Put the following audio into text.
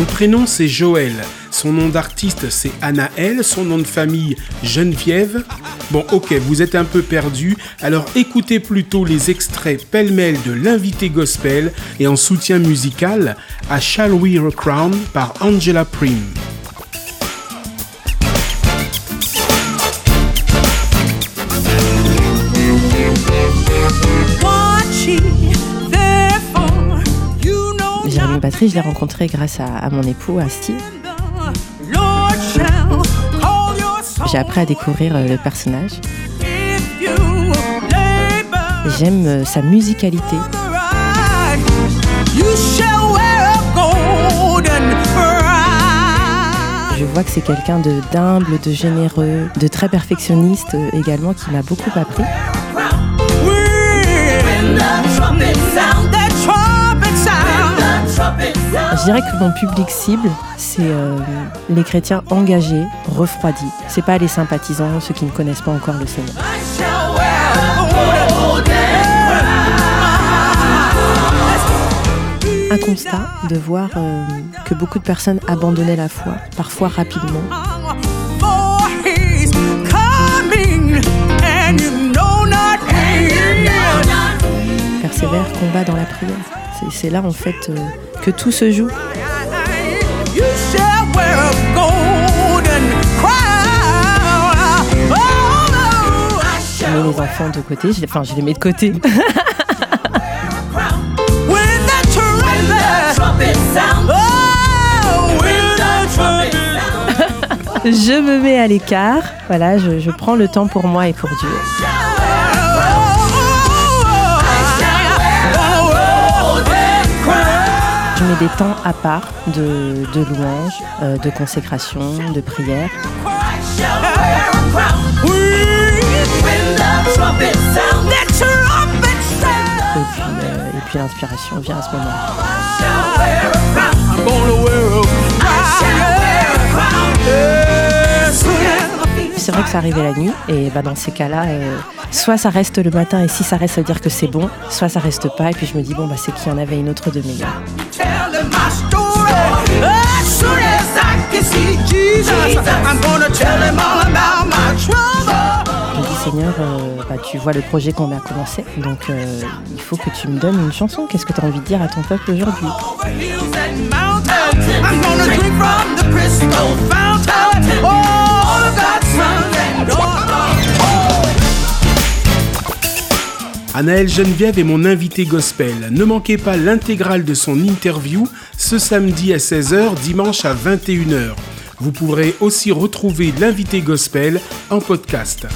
Son prénom c'est Joël, son nom d'artiste c'est Anaël, son nom de famille Geneviève. Bon ok, vous êtes un peu perdu, alors écoutez plutôt les extraits pêle-mêle de l'invité gospel et en soutien musical à Shall We Crown par Angela Prim. Batterie, je l'ai rencontré grâce à, mon époux, à Steve. J'ai appris à découvrir euh, le personnage. J'aime euh, sa musicalité. Je vois que c'est quelqu'un de d'humble, de généreux, de très perfectionniste euh, également, qui m'a beaucoup appris. Je dirais que mon public cible, c'est euh, les chrétiens engagés, refroidis. C'est pas les sympathisants, ceux qui ne connaissent pas encore le Seigneur. Un constat de voir euh, que beaucoup de personnes abandonnaient la foi, parfois rapidement. Persévère, combat dans la prière. C'est là en fait euh, que tout se joue. Je mets les enfants de côté, je, enfin je les mets de côté. je me mets à l'écart, voilà, je, je prends le temps pour moi et pour Dieu. Des temps à part de, de louange, euh, de consécration, de prière. Et puis, euh, et puis l'inspiration vient à ce moment-là. C'est vrai que ça arrivait la nuit et bah, dans ces cas-là, euh, soit ça reste le matin et si ça reste, ça veut dire que c'est bon, soit ça reste pas et puis je me dis bon bah c'est qu'il y en avait une autre de meilleure. Je dis Seigneur, euh, bah, tu vois le projet qu'on a commencé, donc euh, il faut que tu me donnes une chanson. Qu'est-ce que tu as envie de dire à ton peuple aujourd'hui? Anaël Geneviève est mon invité gospel. Ne manquez pas l'intégrale de son interview ce samedi à 16h, dimanche à 21h. Vous pourrez aussi retrouver l'invité gospel en podcast.